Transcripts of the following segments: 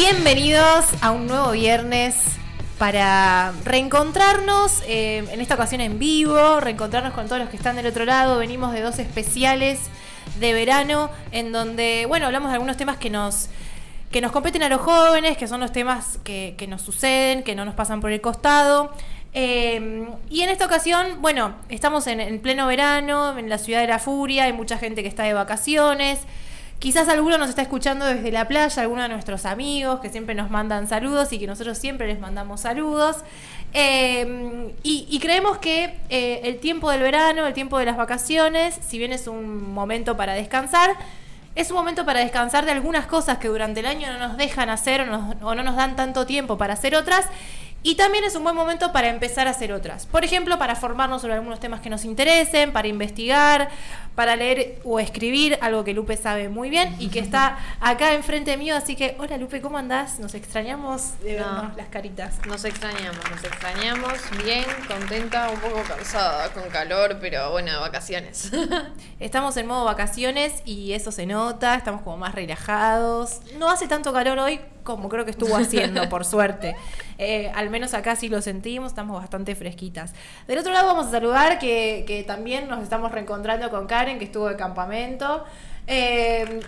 Bienvenidos a un nuevo viernes para reencontrarnos, eh, en esta ocasión en vivo, reencontrarnos con todos los que están del otro lado. Venimos de dos especiales de verano en donde, bueno, hablamos de algunos temas que nos, que nos competen a los jóvenes, que son los temas que, que nos suceden, que no nos pasan por el costado. Eh, y en esta ocasión, bueno, estamos en, en pleno verano, en la ciudad de la furia, hay mucha gente que está de vacaciones. Quizás alguno nos está escuchando desde la playa, alguno de nuestros amigos que siempre nos mandan saludos y que nosotros siempre les mandamos saludos. Eh, y, creemos que eh, el tiempo del verano, el tiempo de las vacaciones, si bien es un momento para descansar, es un momento para descansar de algunas cosas que durante el año no nos dejan hacer o no nos dan tanto tiempo para hacer otras. Y también es un buen momento para empezar a hacer otras. Por ejemplo, para formarnos sobre algunos temas que nos interesen, para investigar, para leer o escribir, algo que Lupe sabe muy bien y que está acá enfrente mío. Así que, hola Lupe, ¿cómo andás? Nos extrañamos de No. vernos las caritas. Nos extrañamos, nos extrañamos. Bien, contenta, un poco cansada, con calor, pero bueno, vacaciones. Estamos en modo vacaciones y eso se nota, estamos como más relajados. No hace tanto calor hoy como creo que estuvo haciendo, por suerte. Eh, al menos acá sí lo sentimos, estamos bastante fresquitas. Del otro lado vamos a saludar que, que también nos estamos reencontrando con Karen, que estuvo de campamento. Eh,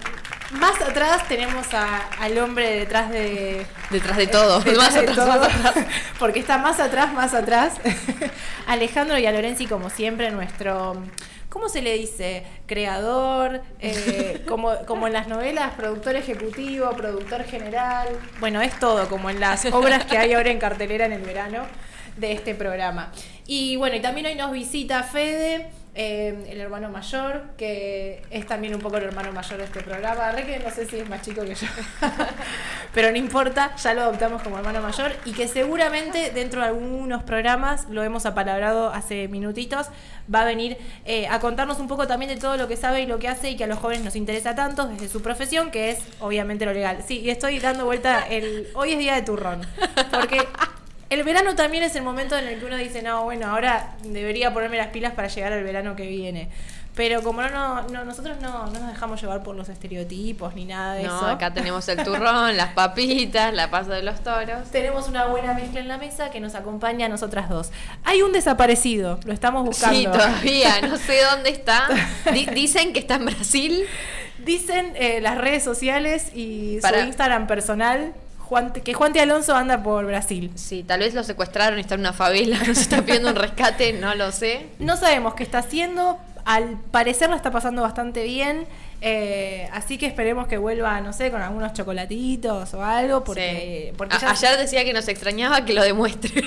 más atrás tenemos a- al hombre detrás de, Detrás de todo, Detrás más de atrás, todo, más atrás. Porque está más atrás, más atrás. Alejandro y a Lorenzi, como siempre, nuestro. ¿Cómo se le dice? Creador, eh, como, como en las novelas, productor ejecutivo, productor general. Bueno, es todo, como en las obras que hay ahora en cartelera en el verano de este programa. Y bueno, y también hoy nos visita Fede, eh, el hermano mayor, que es también un poco el hermano mayor de este programa. Re que no sé si es más chico que yo, pero no importa, ya lo adoptamos como hermano mayor y que seguramente dentro de algunos programas, lo hemos apalabrado hace minutitos, va a venir eh, a contarnos un poco también de todo lo que sabe y lo que hace y que a los jóvenes nos interesa tanto desde su profesión, que es obviamente lo legal. Sí, y estoy dando vuelta el... Hoy es día de turrón, porque... El verano también es el momento en el que uno dice, no, bueno, ahora debería ponerme las pilas para llegar al verano que viene. Pero como no, no, no- nosotros no, no nos dejamos llevar por los estereotipos ni nada de No, eso. acá tenemos el turrón, las papitas, la pasa de los toros. Tenemos una buena mezcla en la mesa que nos acompaña a nosotras dos. Hay un desaparecido, lo estamos buscando. Sí, todavía, no sé dónde está. Di- dicen que está en Brasil. Dicen eh, las redes sociales y Para- su Instagram personal Juan, que Juan T. Alonso anda por Brasil. Sí, tal vez lo secuestraron y está en una favela, nos está pidiendo un rescate, no lo sé. No sabemos qué está haciendo. Al parecer lo está pasando bastante bien. eh, así que esperemos que vuelva, no sé, con algunos chocolatitos o algo. Porque, Sí. porque ya- ayer decía que nos extrañaba que lo demuestre.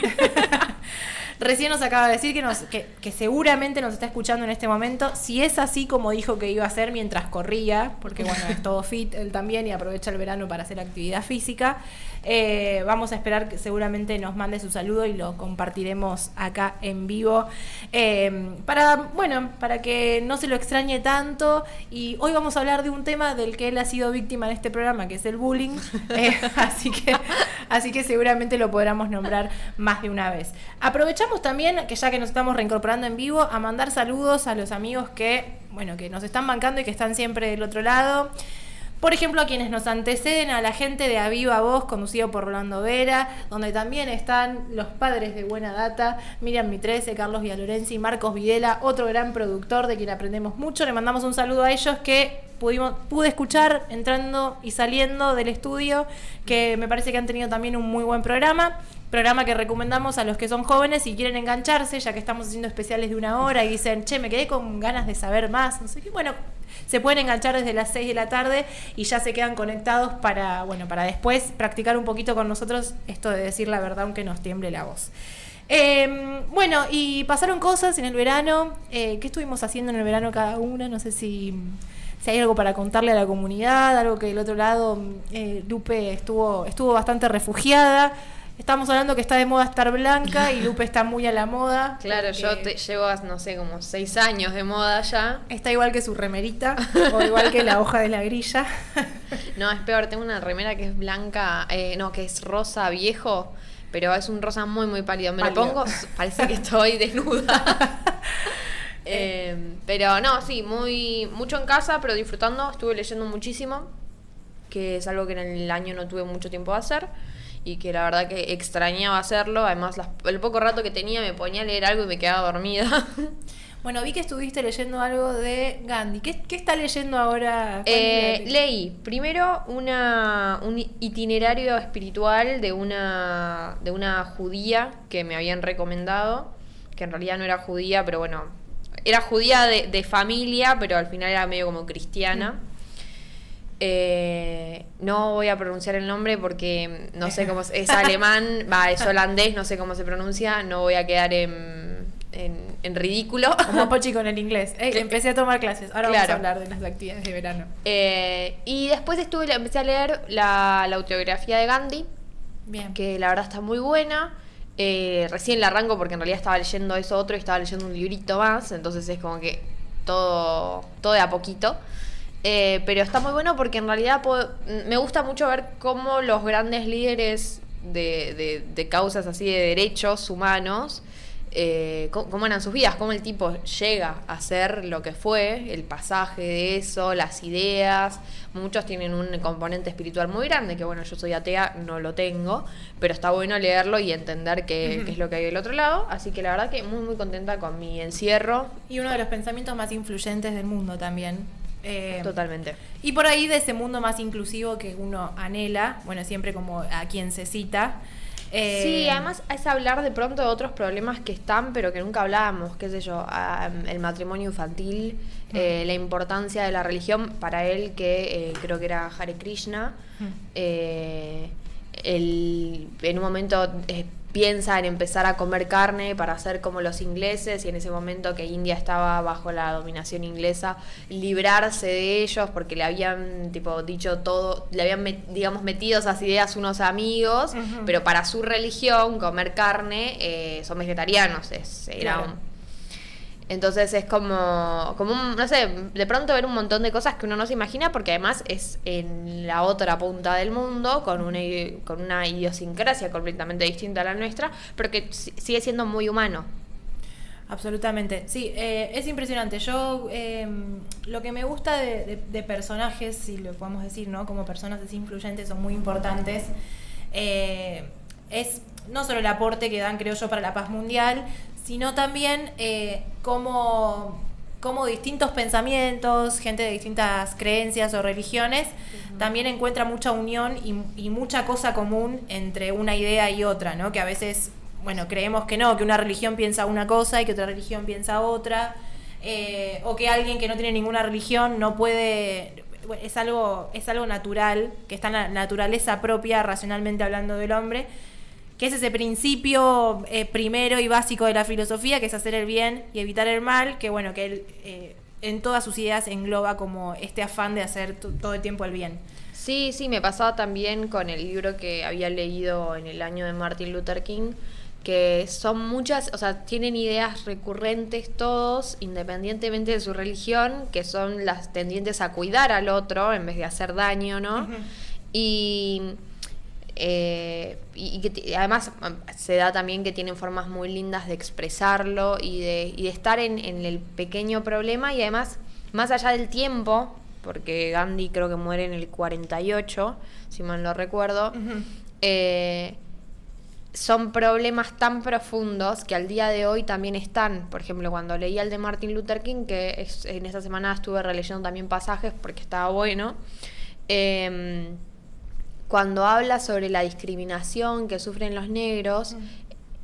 Recién nos acaba de decir que, nos, que, que seguramente nos está escuchando en este momento. Si es así como dijo que iba a hacer mientras corría, porque bueno, es todo fit él también y aprovecha el verano para hacer actividad física, eh, vamos a esperar que seguramente nos mande su saludo y lo compartiremos acá en vivo. eh, para, bueno, para que no se lo extrañe tanto. Y hoy vamos a hablar de un tema del que él ha sido víctima en este programa, que es el bullying. Eh, así, que, así que seguramente lo podremos nombrar más de una vez. Aprovechamos también, que ya que nos estamos reincorporando en vivo, a mandar saludos a los amigos que, bueno, que nos están bancando y que están siempre del otro lado. Por ejemplo, a quienes nos anteceden, a la gente de Aviva Voz, conducido por Rolando Vera, donde también están los padres de Buena Data, Miriam Mitrese, Carlos Villalorenzi, Marcos Videla, otro gran productor de quien aprendemos mucho. Le mandamos un saludo a ellos que pudimos, pude escuchar entrando y saliendo del estudio, que me parece que han tenido también un muy buen programa. Programa que recomendamos a los que son jóvenes y quieren engancharse, ya que estamos haciendo especiales de una hora y dicen, che, me quedé con ganas de saber más. No sé qué. Bueno, se pueden enganchar desde las 6 de la tarde y ya se quedan conectados para, bueno, para después practicar un poquito con nosotros esto de decir la verdad aunque nos tiemble la voz. Eh, bueno, y pasaron cosas en el verano. Eh, ¿Qué estuvimos haciendo en el verano cada una? No sé si, si hay algo para contarle a la comunidad, algo que del otro lado eh, Lupe estuvo, estuvo bastante refugiada. Estamos hablando que está de moda estar blanca y Lupe está muy a la moda. Claro, yo te, llevo, no sé, como seis años de moda ya. Está igual que su remerita o igual que la hoja de la grilla. No, es peor, tengo una remera que es blanca, eh, no, que es rosa viejo, pero es un rosa muy, muy pálido. Me Pálido. lo pongo, parece que estoy desnuda. Eh, pero no, sí, muy mucho en casa, pero disfrutando. Estuve leyendo muchísimo. que es algo que en el año no tuve mucho tiempo de hacer y que la verdad que extrañaba hacerlo. Además, las- el poco rato que tenía me ponía a leer algo y me quedaba dormida. Bueno, vi que estuviste leyendo algo de Gandhi. ¿Qué, qué está leyendo ahora? ¿Cuál Eh, leí primero una, un itinerario espiritual de una, de una judía que me habían recomendado, que en realidad no era judía, pero bueno, era judía de, de familia, pero al final era medio como cristiana. Eh, no voy a pronunciar el nombre porque no sé cómo es, es alemán, va, es holandés, no sé cómo se pronuncia, no voy a quedar en, en- en ridículo. Como Pochi con el inglés. Eh, empecé a tomar clases. Ahora vamos a hablar de las actividades de verano. Eh, y después estuve, empecé a leer la, la autobiografía de Gandhi, Bien. que la verdad está muy buena. Eh, recién la arranco porque en realidad estaba leyendo eso otro y estaba leyendo un librito más, entonces es como que todo, todo de a poquito. Eh, pero está muy bueno porque en realidad puedo- me gusta mucho ver cómo los grandes líderes de, de- de causas así de derechos humanos, eh, cómo, cómo eran sus vidas, cómo el tipo llega a ser lo que fue, el pasaje de eso, las ideas. Muchos tienen un componente espiritual muy grande, que bueno, yo soy atea, no lo tengo, pero está bueno leerlo y entender qué es lo que hay del otro lado. Así que la verdad que muy, muy contenta con mi encierro. Y uno de los pensamientos más influyentes del mundo también. Eh, Totalmente. Y por ahí de ese mundo más inclusivo que uno anhela, bueno, siempre como a quien se cita. eh, Sí, además es hablar de pronto de otros problemas que están, pero que nunca hablábamos, qué sé yo, ah, el matrimonio infantil, eh, la importancia de la religión para él, que eh, creo que era Hare Krishna, Mm. eh, el- en un momento eh, piensa en empezar a comer carne para hacer como los ingleses y en ese momento que India estaba bajo la dominación inglesa, librarse de ellos porque le habían tipo dicho todo, le habían met- digamos metido esas ideas unos amigos, pero para su religión comer carne eh, son vegetarianos, es, era Claro. un- entonces es como, como un, no sé, de pronto ver un montón de cosas que uno no se imagina porque además es en la otra punta del mundo con una, con una idiosincrasia completamente distinta a la nuestra, pero que si- sigue siendo muy humano. Absolutamente, sí, eh, es impresionante. Yo eh, lo que me gusta de, personajes, si lo podemos decir, ¿no? Como personas así influyentes, son muy importantes. eh, es no solo el aporte que dan, creo yo, para la paz mundial, sino también eh, cómo, cómo distintos pensamientos, gente de distintas creencias o religiones, también encuentra mucha unión y, y mucha cosa común entre una idea y otra, ¿no? Que a veces, bueno, creemos que no, que una religión piensa una cosa y que otra religión piensa otra, eh, o que alguien que no tiene ninguna religión no puede... Es algo, es algo natural, que está en la naturaleza propia, racionalmente hablando del hombre, que es ese principio eh, primero y básico de la filosofía, que es hacer el bien y evitar el mal, que bueno, que él eh, en todas sus ideas engloba como este afán de hacer to- todo el tiempo el bien. Sí, sí, me pasaba también con el libro que había leído en el año de Martin Luther King, que son muchas, o sea, tienen ideas recurrentes todos, independientemente de su religión, que son las tendientes a cuidar al otro en vez de hacer daño, ¿no? Y, eh, y, y que ti- además um, se da también que tienen formas muy lindas de expresarlo y de, y de estar en, en el pequeño problema y además, más allá del tiempo, porque Gandhi creo que muere en el 48, si mal no recuerdo, eh, son problemas tan profundos que al día de hoy también están. Por ejemplo, cuando leí el de Martin Luther King, que es- en esta semana estuve releyendo también pasajes porque estaba bueno, em, cuando habla sobre la discriminación que sufren los negros,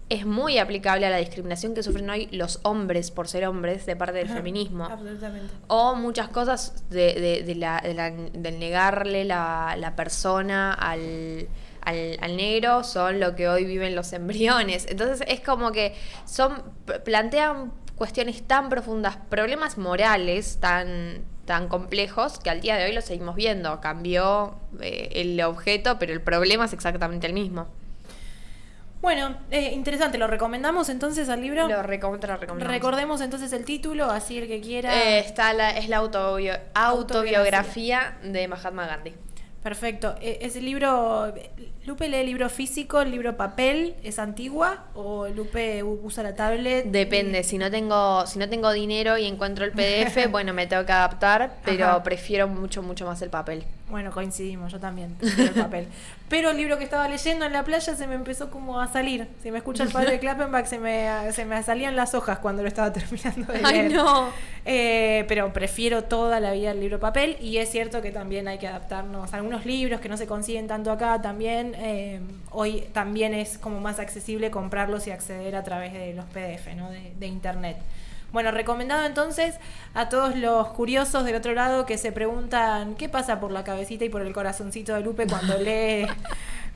es muy aplicable a la discriminación que sufren hoy los hombres por ser hombres de parte del Ajá, feminismo. Absolutamente. O muchas cosas de, de- de la- de la- del negarle la, la persona al, al, al negro son lo que hoy viven los embriones. Entonces es como que son plantean cuestiones tan profundas, problemas morales tan, tan complejos que al día de hoy lo seguimos viendo. Cambió eh, el objeto, pero el problema es exactamente el mismo. Bueno, eh, interesante, ¿lo recomendamos entonces al libro? Lo recontra recomendamos. Recordemos entonces el título, así el que quiera. Eh, está la, es la autobio- autobiografía de Mahatma Gandhi. Perfecto. Eh, ¿Ese libro, Lupe lee libro físico, el libro papel, es antigua o Lupe usa la tablet? Depende, si no tengo, si no tengo dinero y encuentro el PDF, bueno, me tengo que adaptar, pero Ajá. prefiero mucho, mucho más el papel. Bueno, coincidimos, yo también, el papel. Pero el libro que estaba leyendo en la playa se me empezó como a salir. Si me escucha el padre de Klappenbach, se me, se me salían las hojas cuando lo estaba terminando de Ay, leer. no. Eh, pero prefiero toda la vida el libro papel y es cierto que también hay que adaptarnos a algunos libros que no se consiguen tanto acá también. eh, hoy también es como más accesible comprarlos y acceder a través de los PDF, ¿no? de, de internet. Bueno, recomendado entonces a todos los curiosos del otro lado que se preguntan qué pasa por la cabecita y por el corazoncito de Lupe cuando lee,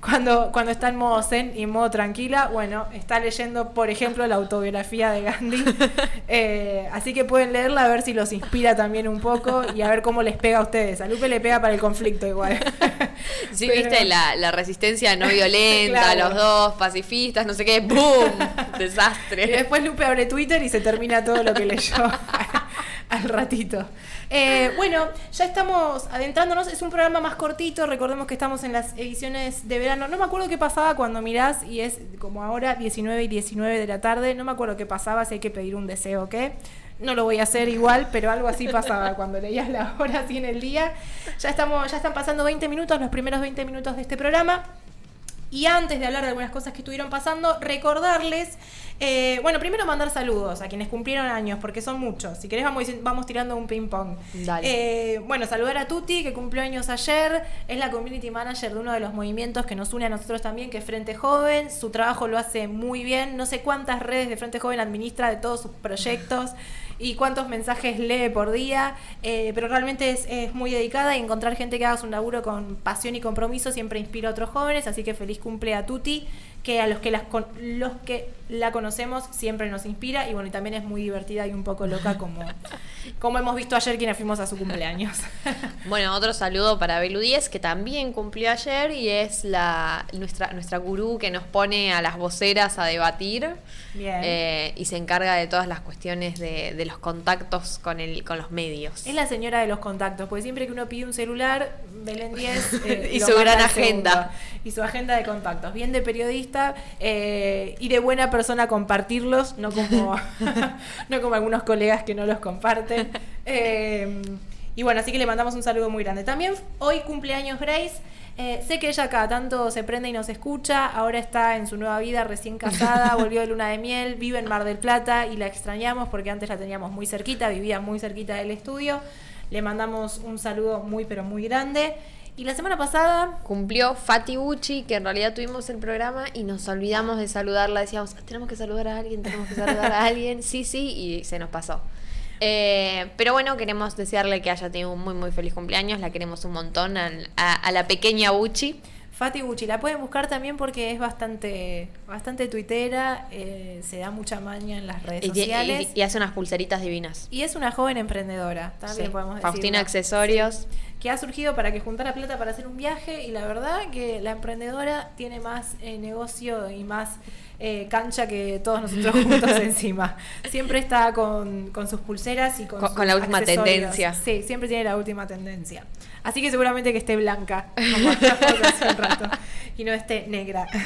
cuando, cuando está en modo zen y en modo tranquila. Bueno, está leyendo, por ejemplo, la autobiografía de Gandhi. Eh, así que pueden leerla a ver si los inspira también un poco y a ver cómo les pega a ustedes. A Lupe le pega para el conflicto igual. Sí, Pero- viste la, la resistencia no violenta, Claro. los dos pacifistas, no sé qué, ¡boom! Y Desastre. después Lupe abre Twitter y se termina todo lo que leyó al ratito. Eh, bueno, ya estamos adentrándonos. Es un programa más cortito. Recordemos que estamos en las ediciones de verano. No me acuerdo qué pasaba cuando mirás y es como ahora 19 y 19 de la tarde. No me acuerdo qué pasaba, si hay que pedir un deseo qué. No lo voy a hacer igual, pero algo así pasaba cuando leías la hora así en el día. Ya, estamos, ya están pasando 20 minutos, los primeros 20 minutos de este programa. Y antes de hablar de algunas cosas que estuvieron pasando, recordarles, eh, bueno, primero mandar saludos a quienes cumplieron años, porque son muchos. Si querés, vamos, vamos tirando un ping-pong. Dale. Eh, bueno, saludar a Tuti, que cumplió años ayer. Es la community manager de uno de los movimientos que nos une a nosotros también, que es Frente Joven. Su trabajo lo hace muy bien. No sé cuántas redes de Frente Joven administra de todos sus proyectos y cuántos mensajes lee por día, eh, pero realmente es, es muy dedicada y encontrar gente que haga su laburo con pasión y compromiso siempre inspira a otros jóvenes, así que feliz cumple a Tuti, que a los que, las con- los que la conocemos siempre nos inspira y bueno, y también es muy divertida y un poco loca como, como hemos visto ayer quienes fuimos a su cumpleaños. Bueno, otro saludo para Belu 10, que también cumplió ayer y es la nuestra, nuestra gurú que nos pone a las voceras a debatir Bien. eh, y se encarga de todas las cuestiones de, de los contactos con, el, con los medios. Es la señora de los contactos, porque siempre que uno pide un celular, Belén 10 eh, Y su gran agenda. segundo. Y su agenda de contactos. Bien de periodista eh, y de buena persona compartirlos, no como, no como algunos colegas que no los comparten. Eh, y bueno, así que le mandamos un saludo muy grande. También hoy cumpleaños Grace. Eh, sé que ella cada tanto se prende y nos escucha, ahora está en su nueva vida recién casada, volvió de luna de miel, vive en Mar del Plata y la extrañamos porque antes la teníamos muy cerquita, vivía muy cerquita del estudio. Le mandamos un saludo muy pero muy grande. Y la semana pasada, Cumplió Fati Uchi, que en realidad tuvimos el programa y nos olvidamos de saludarla. Decíamos, tenemos que saludar a alguien, tenemos que saludar a alguien. Sí, sí, y se nos pasó. Eh, pero bueno, queremos desearle que haya tenido un muy, muy feliz cumpleaños. La queremos un montón a, a la pequeña Uchi. Fati Gucci, la pueden buscar también porque es bastante, bastante tuitera, eh, se da mucha maña en las redes Y, sociales. y- y hace unas pulseritas divinas. Y es una joven emprendedora, también Sí. podemos decir. Faustina Accesorios. Que ha surgido para que juntara plata para hacer un viaje y la verdad que la emprendedora tiene más eh, negocio y más eh, cancha que todos nosotros juntos encima. Siempre está con, con sus pulseras y con, Con- sus con la última accesorios. tendencia. Sí, siempre tiene la última tendencia. Así que seguramente que esté blanca, como hace un rato, y no esté negra.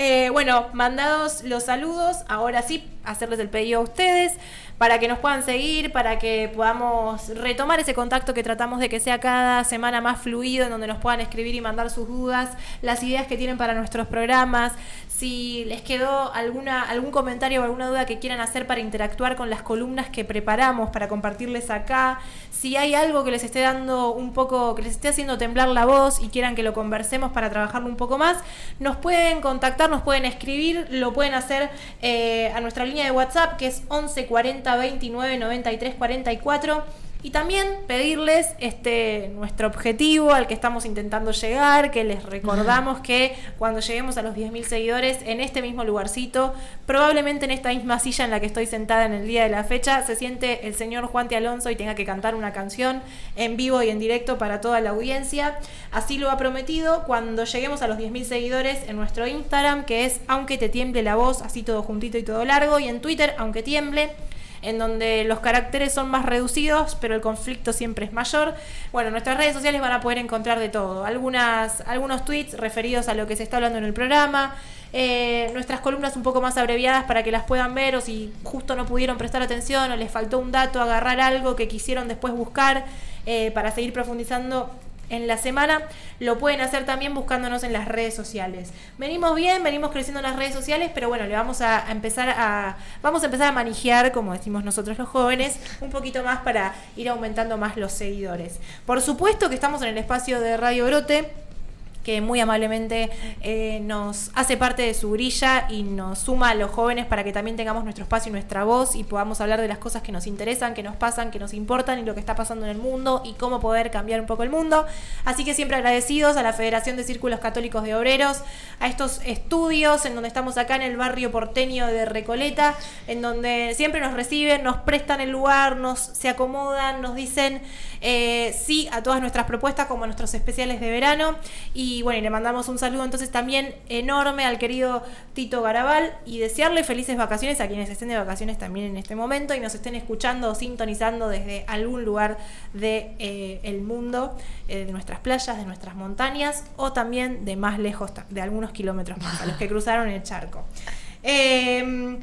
Eh, bueno, mandados los saludos, ahora sí, hacerles el pedido a ustedes para que nos puedan seguir, para que podamos retomar ese contacto que tratamos de que sea cada semana más fluido, en donde nos puedan escribir y mandar sus dudas, las ideas que tienen para nuestros programas, si les quedó alguna, algún comentario o alguna duda que quieran hacer para interactuar con las columnas que preparamos para compartirles acá, si hay algo que les esté dando un poco, que les esté haciendo temblar la voz y quieran que lo conversemos para trabajarlo un poco más, nos pueden contactar, nos pueden escribir, lo pueden hacer eh, a nuestra línea de WhatsApp que es 11 40 29 93 44. Y también pedirles este nuestro objetivo al que estamos intentando llegar, que les recordamos que cuando lleguemos a los 10.000 seguidores en este mismo lugarcito, probablemente en esta misma silla en la que estoy sentada en el día de la fecha, se siente el señor Juan T. Alonso y tenga que cantar una canción en vivo y en directo para toda la audiencia. Así lo ha prometido cuando lleguemos a los 10.000 seguidores en nuestro Instagram, que es aunque te tiemble la voz, así todo juntito y todo largo, y en Twitter, aunque tiemble. En donde los caracteres son más reducidos, pero el conflicto siempre es mayor. Bueno, en nuestras redes sociales van a poder encontrar de todo. Algunas, algunos tweets referidos a lo que se está hablando en el programa. Eh, nuestras columnas un poco más abreviadas para que las puedan ver o si justo no pudieron prestar atención o les faltó un dato, agarrar algo que quisieron después buscar eh, para seguir profundizando en la semana, lo pueden hacer también buscándonos en las redes sociales. Venimos bien, venimos creciendo en las redes sociales, pero bueno, le vamos a, empezar a vamos a empezar a manejar, como decimos nosotros los jóvenes, un poquito más para ir aumentando más los seguidores. Por supuesto que estamos en el espacio de Radio Brote que muy amablemente eh, nos hace parte de su grilla y nos suma a los jóvenes para que también tengamos nuestro espacio y nuestra voz y podamos hablar de las cosas que nos interesan, que nos pasan, que nos importan y lo que está pasando en el mundo y cómo poder cambiar un poco el mundo. Así que siempre agradecidos a la Federación de Círculos Católicos de Obreros, a estos estudios en donde estamos acá en el barrio porteño de Recoleta, en donde siempre nos reciben, nos prestan el lugar, nos se acomodan, nos dicen eh, sí a todas nuestras propuestas como a nuestros especiales de verano y bueno, y le mandamos un saludo entonces también enorme al querido Tito Garabal y desearle felices vacaciones a quienes estén de vacaciones también en este momento y nos estén escuchando o sintonizando desde algún lugar del de, eh, mundo, eh, de nuestras playas, de nuestras montañas o también de más lejos, de algunos kilómetros más, a los que cruzaron el charco. Em,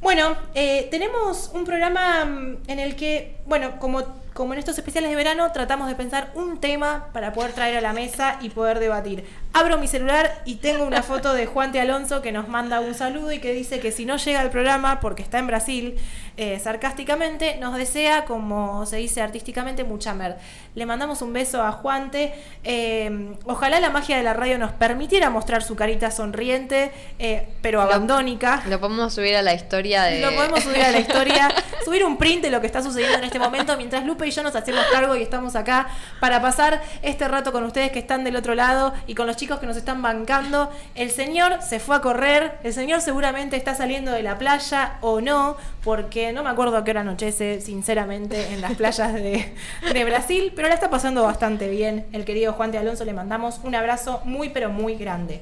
bueno, eh, tenemos un programa mm, en el que, bueno, como como en estos especiales de verano, tratamos de pensar un tema para poder traer a la mesa y poder debatir. Abro mi celular y tengo una foto de Juan T. Alonso que nos manda un saludo y que dice que si no llega al programa, porque está en Brasil, eh, sarcásticamente, nos desea, como se dice artísticamente, mucha mer. Le mandamos un beso a Juan T. Eh, ojalá la magia de la radio nos permitiera mostrar su carita sonriente, eh, pero abandónica. Lo podemos subir a la historia de. Lo podemos subir a la historia, subir un print de lo que está sucediendo en este momento mientras Lupe y yo nos hacemos cargo y estamos acá para pasar este rato con ustedes que están del otro lado y con los chicos que nos están bancando. El señor se fue a correr, el señor seguramente está saliendo de la playa o no, porque no me acuerdo a qué hora anochece, sinceramente, en las playas de, Brasil, pero la está pasando bastante bien. El querido Juan de Alonso le mandamos un abrazo muy, pero muy grande.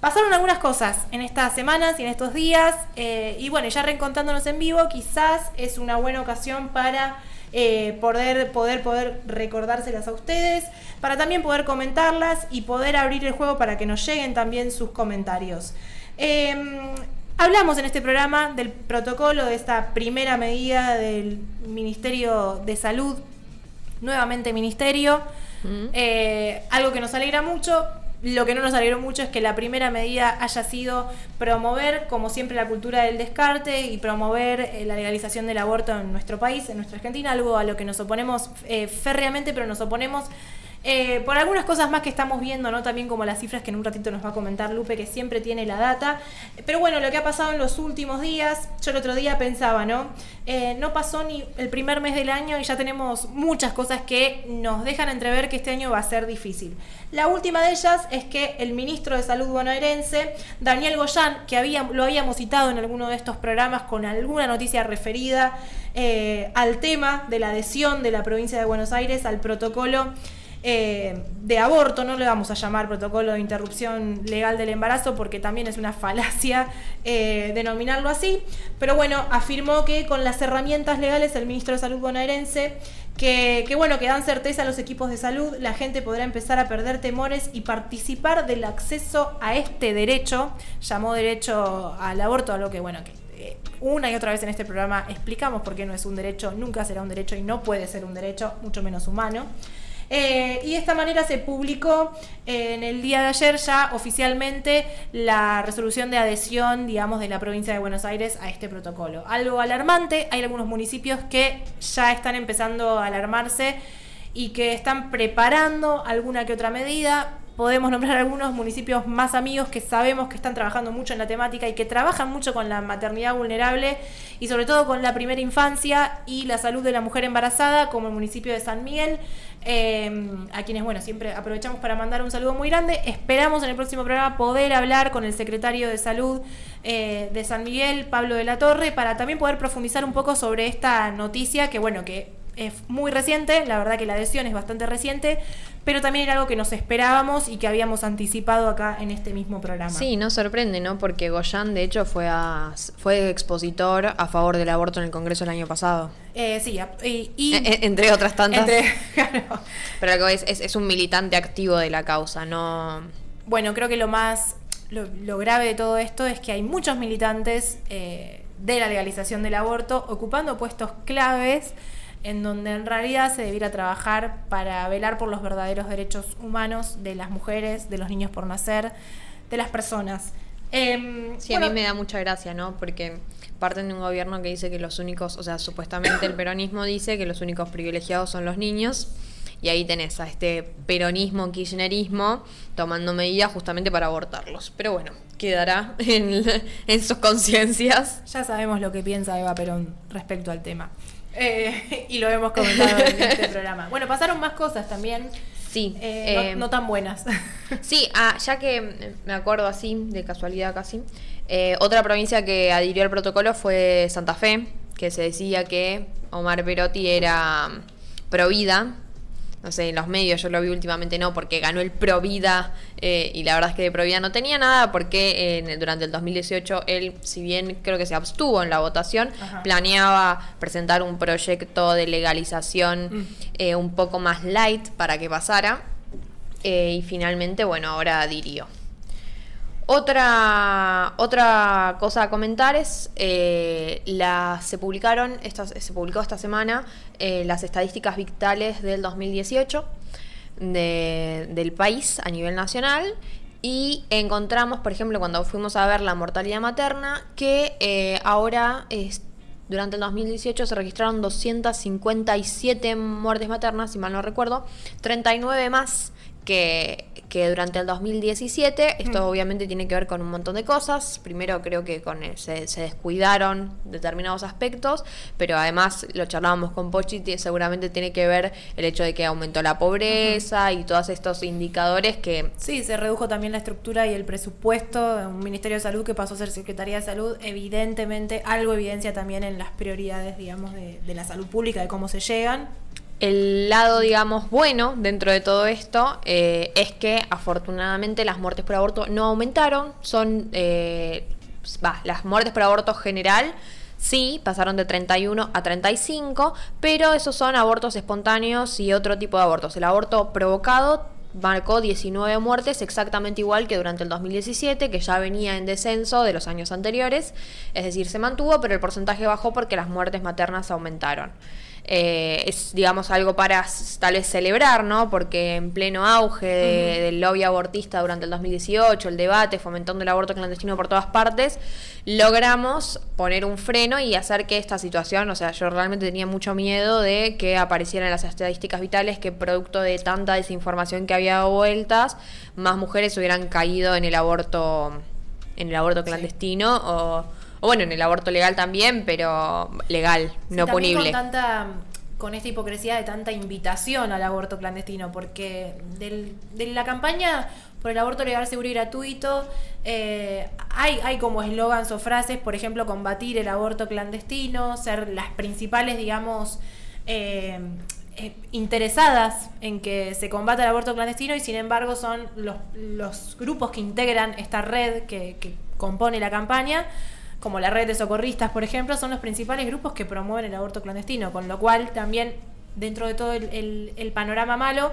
Pasaron algunas cosas en estas semanas y en estos días, eh, y bueno, ya reencontrándonos en vivo, quizás es una buena ocasión para eh, poder, poder, poder recordárselas a ustedes, para también poder comentarlas y poder abrir el juego para que nos lleguen también sus comentarios. Em, hablamos en este programa del protocolo, de esta primera medida del Ministerio de Salud, nuevamente Ministerio, eh, algo que nos alegra mucho, lo que no nos alegró mucho es que la primera medida haya sido promover, como siempre, la cultura del descarte y promover eh, la legalización del aborto en nuestro país, en nuestra Argentina, algo a lo que nos oponemos eh, férreamente, pero nos oponemos eh, por algunas cosas más que estamos viendo, ¿no? También como las cifras que en un ratito nos va a comentar Lupe, que siempre tiene la data. Pero bueno, lo que ha pasado en los últimos días, yo el otro día pensaba, ¿no? Eh, no pasó ni el primer mes del año y ya tenemos muchas cosas que nos dejan entrever que este año va a ser difícil. La última de ellas es que el ministro de Salud bonaerense, Daniel Goyán, que había, lo habíamos citado en alguno de estos programas con alguna noticia referida eh, al tema de la adhesión de la provincia de Buenos Aires al protocolo eh, de aborto, no le vamos a llamar protocolo de interrupción legal del embarazo porque también es una falacia eh, denominarlo así, pero bueno, afirmó que con las herramientas legales el ministro de Salud bonaerense que, bueno, que dan certeza a los equipos de salud, la gente podrá empezar a perder temores y participar del acceso a este derecho, llamó derecho al aborto, a lo que bueno, que eh, una y otra vez en este programa explicamos por qué no es un derecho, nunca será un derecho y no puede ser un derecho, mucho menos humano. Eh, y de esta manera se publicó eh, en el día de ayer ya oficialmente la resolución de adhesión, digamos, de la provincia de Buenos Aires a este protocolo. Algo alarmante, hay algunos municipios que ya están empezando a alarmarse y que están preparando alguna que otra medida podemos nombrar algunos municipios más amigos que sabemos que están trabajando mucho en la temática y que trabajan mucho con la maternidad vulnerable y sobre todo con la primera infancia y la salud de la mujer embarazada, como el municipio de San Miguel, eh, a quienes, bueno, siempre aprovechamos para mandar un saludo muy grande. Esperamos en el próximo programa poder hablar con el secretario de salud eh, de San Miguel, Pablo de la Torre, para también poder profundizar un poco sobre esta noticia que, bueno, que es muy reciente, la verdad que la adhesión es bastante reciente, pero también era algo que nos esperábamos y que habíamos anticipado acá en este mismo programa. Sí, no sorprende, ¿no? Porque Goyan, de hecho, fue, a, fue expositor a favor del aborto en el Congreso el año pasado. Eh, sí, y, e, e, entre otras tantas. Entre, Pero algo es, es, un militante activo de la causa, no... Bueno, creo que lo más, lo, grave de todo esto es que hay muchos militantes eh, de la legalización del aborto ocupando puestos claves en donde en realidad se debiera trabajar para velar por los verdaderos derechos humanos de las mujeres, de los niños por nacer, de las personas. Em, sí, a mí me da mucha gracia, ¿no? Porque parten de un gobierno que dice que los únicos, o sea, supuestamente el peronismo dice que los únicos privilegiados son los niños. Y ahí tenés a este peronismo, kirchnerismo, tomando medidas justamente para abortarlos. Pero bueno, quedará en, en sus conciencias. Ya sabemos lo que piensa Eva Perón respecto al tema. Eh, y lo hemos comentado en este programa. Bueno, pasaron más cosas también. Sí. Eh, no, eh, tan buenas. Sí, ah, ya que me acuerdo así, de casualidad casi, otra provincia que adhirió al protocolo fue Santa Fe, que se decía que Omar Perotti era pro vida no sé, en los medios, yo lo vi últimamente no, porque ganó el Provida eh, y la verdad es que de Provida no tenía nada porque eh, durante el 2018 él, si bien creo que se abstuvo en la votación, planeaba presentar un proyecto de legalización mm. eh, un poco más light para que pasara y finalmente, bueno, ahora adhirió. Otra, otra cosa a comentar es, eh, se publicaron, se publicó esta semana eh, las estadísticas vitales del 2018 del país a nivel nacional y encontramos, por ejemplo, cuando fuimos a ver la mortalidad materna, que eh, ahora durante el 2018 se registraron 257 muertes maternas, si mal no recuerdo, 39 más que, durante el 2017, esto mm. obviamente tiene que ver con un montón de cosas. Primero creo que con se, descuidaron determinados aspectos, pero además lo charlábamos con Pochi, seguramente tiene que ver el hecho de que aumentó la pobreza y todos estos indicadores que... Sí, se redujo también la estructura y el presupuesto de un Ministerio de Salud que pasó a ser Secretaría de Salud. Evidentemente, algo evidencia también en las prioridades, digamos, de, de la salud pública, de cómo se llegan el lado, digamos, bueno dentro de todo esto eh, es que afortunadamente las muertes por aborto no aumentaron. Son, eh, las muertes por aborto general sí, pasaron de 31 a 35, pero esos son abortos espontáneos y otro tipo de abortos. El aborto provocado marcó 19 muertes, exactamente igual que durante el 2017, que ya venía en descenso de los años anteriores. Es decir, se mantuvo, pero el porcentaje bajó porque las muertes maternas aumentaron. Eh, es, digamos, algo para tal vez celebrar, ¿no? Porque en pleno auge del lobby abortista durante el 2018, el debate, fomentando el aborto clandestino por todas partes, logramos poner un freno y hacer que esta situación, o sea, yo realmente tenía mucho miedo de que aparecieran las estadísticas vitales que producto de tanta desinformación que había dado vueltas, más mujeres hubieran caído en el aborto en el aborto clandestino o o bueno, en el aborto legal también, pero legal, no punible. Con, tanta, con esta hipocresía de tanta invitación al aborto clandestino, porque de la campaña por el aborto legal, seguro y gratuito, eh, hay, hay como eslogans o frases, por ejemplo, combatir el aborto clandestino, ser las principales, digamos, eh, eh, interesadas en que se combata el aborto clandestino y sin embargo son los, los grupos que integran esta red que, que compone la campaña como la red de socorristas, por ejemplo, son los principales grupos que promueven el aborto clandestino, con lo cual también dentro de todo el, panorama malo,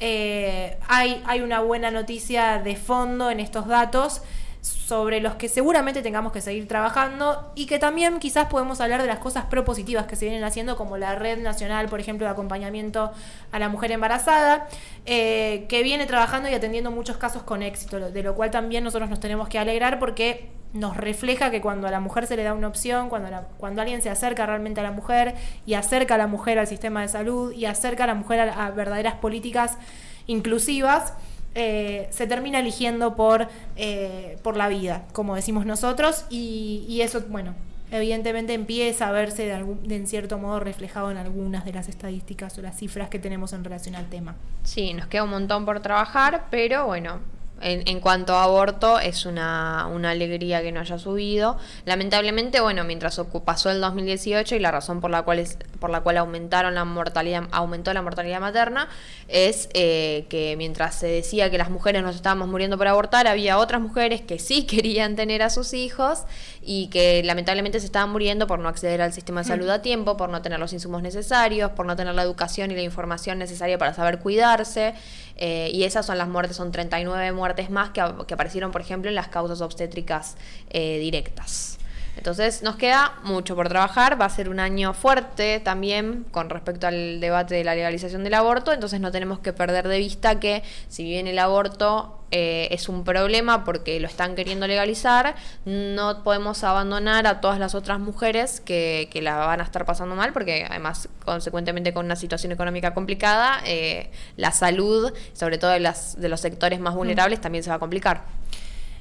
eh, hay, hay una buena noticia de fondo en estos datos sobre los que seguramente tengamos que seguir trabajando y que también quizás podemos hablar de las cosas propositivas que se vienen haciendo, como la Red Nacional, por ejemplo, de acompañamiento a la mujer embarazada, eh, que viene trabajando y atendiendo muchos casos con éxito, de lo cual también nosotros nos tenemos que alegrar porque nos refleja que cuando a la mujer se le da una opción, cuando, cuando alguien se acerca realmente a la mujer y acerca a la mujer al sistema de salud y acerca a la mujer a, verdaderas políticas inclusivas, eh, se termina eligiendo por, eh, por la vida, como decimos nosotros, y, eso, bueno, evidentemente empieza a verse de, de, en cierto modo reflejado en algunas de las estadísticas o las cifras que tenemos en relación al tema. Sí, nos queda un montón por trabajar, pero bueno, en, en cuanto a aborto, es una, una alegría que no haya subido. Lamentablemente, bueno, mientras pasó el 2018 y la razón por la cual es, por la cual aumentaron la mortalidad, aumentó la mortalidad materna, es eh, que mientras se decía que las mujeres nos estábamos muriendo por abortar, había otras mujeres que sí querían tener a sus hijos y que lamentablemente se estaban muriendo por no acceder al sistema de salud a tiempo, por no tener los insumos necesarios, por no tener la educación y la información necesaria para saber cuidarse. Eh, y esas son las muertes, son 39 muertes más que, aparecieron, por ejemplo, en las causas obstétricas eh, directas. Entonces nos queda mucho por trabajar, va a ser un año fuerte también con respecto al debate de la legalización del aborto, entonces no tenemos que perder de vista que si bien el aborto eh, es un problema porque lo están queriendo legalizar, no podemos abandonar a todas las otras mujeres que, que la van a estar pasando mal, porque además consecuentemente con una situación económica complicada, eh, la salud, sobre todo de, las, de los sectores más vulnerables, también se va a complicar.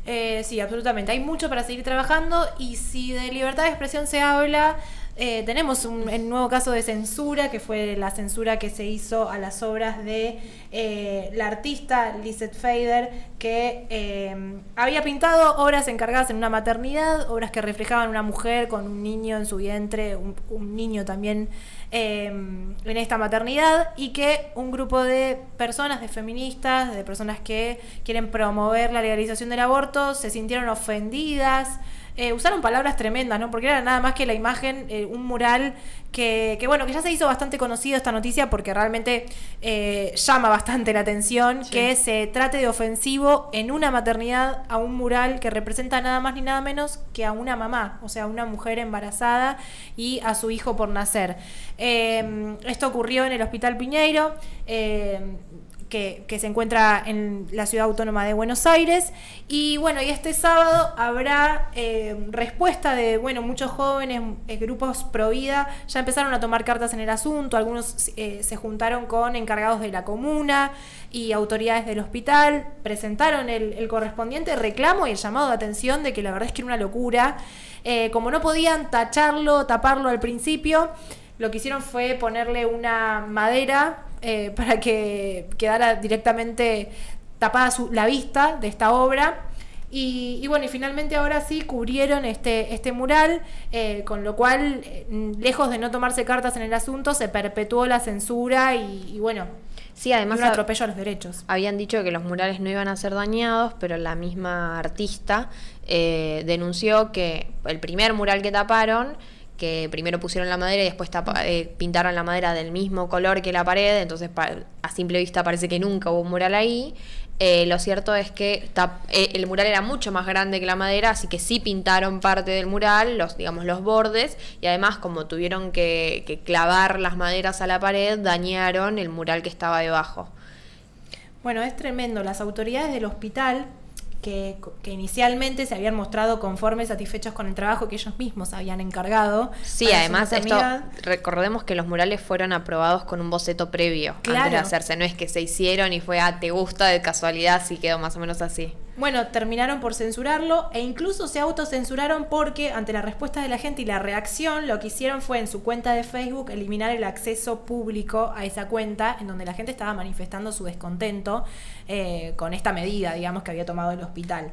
Eh, sí, absolutamente. Hay mucho para seguir trabajando y si de libertad de expresión se habla, eh, tenemos un nuevo caso de censura, que fue la censura que se hizo a las obras de eh, la artista Lizette Fader, que eh, había pintado obras encargadas en una maternidad, obras que reflejaban una mujer con un niño en su vientre, un, un niño también eh, en esta maternidad y que un grupo de personas, de feministas, de personas que quieren promover la legalización del aborto, se sintieron ofendidas. Eh, usaron palabras tremendas, ¿no? Porque era nada más que la imagen, eh, un mural que, que, bueno, que ya se hizo bastante conocido esta noticia porque realmente eh, llama bastante la atención Sí. que se trate de ofensivo en una maternidad a un mural que representa nada más ni nada menos que a una mamá, o sea, a una mujer embarazada y a su hijo por nacer. Esto ocurrió en el Hospital Piñeiro. Que, se encuentra en la ciudad autónoma de Buenos Aires. Y bueno, y este sábado habrá eh, respuesta de, bueno, muchos jóvenes, eh, grupos pro vida, ya empezaron a tomar cartas en el asunto, algunos eh, se juntaron con encargados de la comuna y autoridades del hospital, presentaron el, el correspondiente reclamo y el llamado de atención de que la verdad es que era una locura. Como no podían tacharlo, taparlo al principio, lo que hicieron fue ponerle una madera eh, para que quedara directamente tapada su- la vista de esta obra. Y, y bueno, y finalmente ahora sí cubrieron este, este mural, eh, con lo cual, eh, lejos de no tomarse cartas en el asunto, se perpetuó la censura y, y bueno, Sí, además un atropello a los derechos. habían dicho que los murales no iban a ser dañados, pero la misma artista eh, denunció que el primer mural que taparon, que primero pusieron la madera y después eh, pintaron la madera del mismo color que la pared, entonces a simple vista parece que nunca hubo un mural ahí. Eh, lo cierto es que eh, el mural era mucho más grande que la madera, así que sí pintaron parte del mural, los, digamos, los bordes, y además como tuvieron que, que clavar las maderas a la pared, dañaron el mural que estaba debajo. Bueno, es tremendo. Las autoridades del hospital, que, que inicialmente se habían mostrado conformes, satisfechos con el trabajo que ellos mismos habían encargado. Sí, además esto, recordemos que los murales fueron aprobados con un boceto previo antes de hacerse, no es que se hicieron y fue, ah, te gusta de casualidad, sí quedó más o menos así. Bueno, terminaron por censurarlo e incluso se autocensuraron porque ante la respuesta de la gente y la reacción, lo que hicieron fue en su cuenta de Facebook eliminar el acceso público a esa cuenta en donde la gente estaba manifestando su descontento eh, con esta medida, digamos, que había tomado el hospital.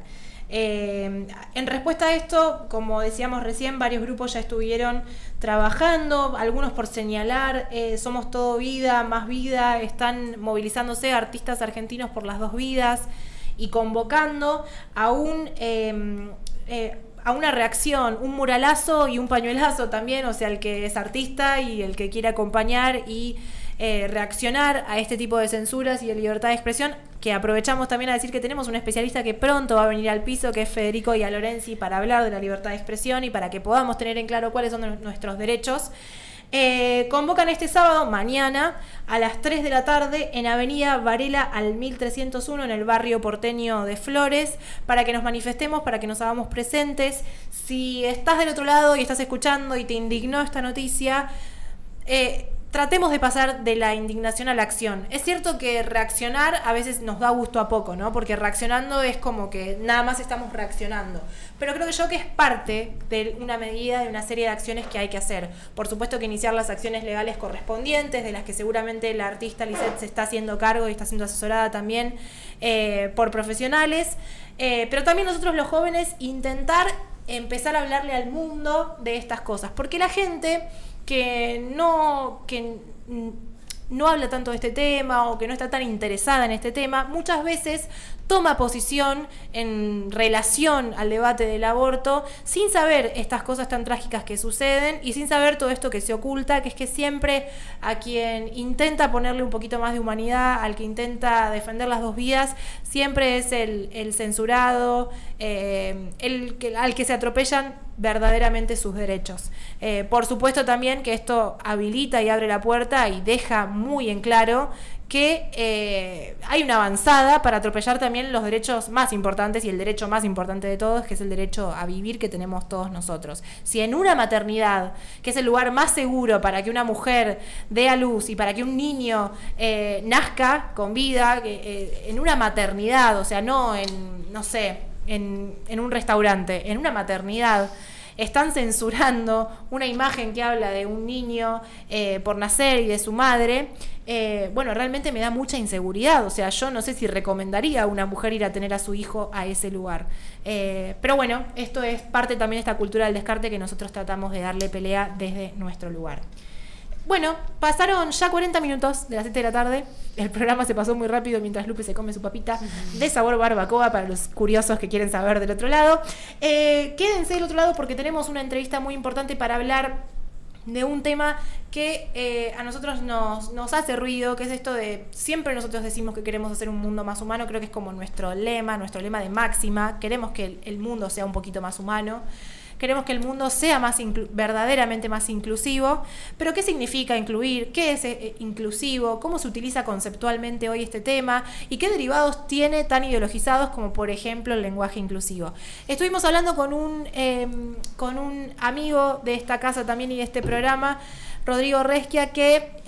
Eh, en respuesta a esto, como decíamos recién, varios grupos ya estuvieron trabajando, algunos por señalar, eh, somos todo vida, más vida, están movilizándose artistas argentinos por las dos vidas y convocando a un eh, eh, a una reacción, un muralazo y un pañuelazo también, o sea, el que es artista y el que quiere acompañar y eh, reaccionar a este tipo de censuras y de libertad de expresión, que aprovechamos también a decir que tenemos un especialista que pronto va a venir al piso, que es Federico Lorenzi, para hablar de la libertad de expresión y para que podamos tener en claro cuáles son nuestros derechos. Eh, convocan este sábado, mañana, a las 3 de la tarde, en Avenida Varela al 1301, en el barrio porteño de Flores, para que nos manifestemos, para que nos hagamos presentes. Si estás del otro lado y estás escuchando y te indignó esta noticia, eh, tratemos de pasar de la indignación a la acción. Es cierto que reaccionar a veces nos da gusto a poco, ¿no? Porque reaccionando es como que nada más estamos reaccionando. Pero creo que yo que es parte de una medida, de una serie de acciones que hay que hacer. Por supuesto que iniciar las acciones legales correspondientes, de las que seguramente la artista Lisette se está haciendo cargo y está siendo asesorada también eh, por profesionales. Eh, pero también nosotros los jóvenes intentar empezar a hablarle al mundo de estas cosas. Porque la gente que no, que no habla tanto de este tema o que no está tan interesada en este tema, muchas veces toma posición en relación al debate del aborto sin saber estas cosas tan trágicas que suceden y sin saber todo esto que se oculta, que es que siempre a quien intenta ponerle un poquito más de humanidad, al que intenta defender las dos vidas, siempre es el, censurado, eh, el, al que se atropellan verdaderamente sus derechos. Eh, por supuesto también que esto habilita y abre la puerta y deja muy en claro que eh, hay una avanzada para atropellar también los derechos más importantes y el derecho más importante de todos, que es el derecho a vivir que tenemos todos nosotros. Si en una maternidad, que es el lugar más seguro para que una mujer dé a luz y para que un niño eh, nazca con vida, eh, en una maternidad, o sea, no en, no sé, en, en un restaurante, en una maternidad, están censurando una imagen que habla de un niño por nacer y de su madre, eh, bueno, realmente me da mucha inseguridad. O sea, yo no sé si recomendaría a una mujer ir a tener a su hijo a ese lugar. Eh, pero bueno, esto es parte también de esta cultura del descarte que nosotros tratamos de darle pelea desde nuestro lugar. Bueno, pasaron ya 40 minutos de las 7 de la tarde. El programa se pasó muy rápido mientras Lupe se come su papita de sabor barbacoa para los curiosos que quieren saber del otro lado. Eh, quédense del otro lado porque tenemos una entrevista muy importante para hablar de un tema que eh, a nosotros nos, nos, hace ruido, que es esto de, siempre nosotros decimos que queremos hacer un mundo más humano, creo que es como nuestro lema, nuestro lema de máxima, queremos que el mundo sea un poquito más humano. Queremos que el mundo sea más verdaderamente más inclusivo. Pero ¿qué significa incluir? ¿Qué es eh, inclusivo? ¿Cómo se utiliza conceptualmente hoy este tema? ¿Y qué derivados tiene tan ideologizados como por ejemplo el lenguaje inclusivo? Estuvimos hablando con un, em, con un amigo de esta casa también y de este programa, Rodrigo Resquia, que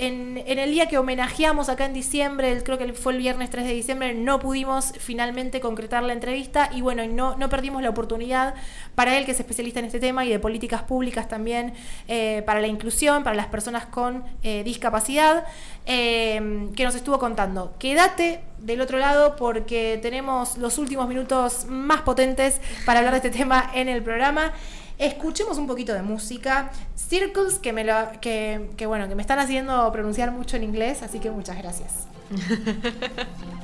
en, el día que homenajeamos acá en diciembre, creo que fue el viernes 3 de diciembre, no pudimos finalmente concretar la entrevista y bueno, no, no perdimos la oportunidad para él, que es especialista en este tema y de políticas públicas también, eh, para la inclusión, para las personas con eh, discapacidad, eh, que nos estuvo contando. Quédate del otro lado porque tenemos los últimos minutos más potentes para hablar de este tema en el programa. Escuchemos un poquito de música. Circles, que me lo, que, que bueno, que me están haciendo pronunciar mucho en inglés, así que muchas gracias.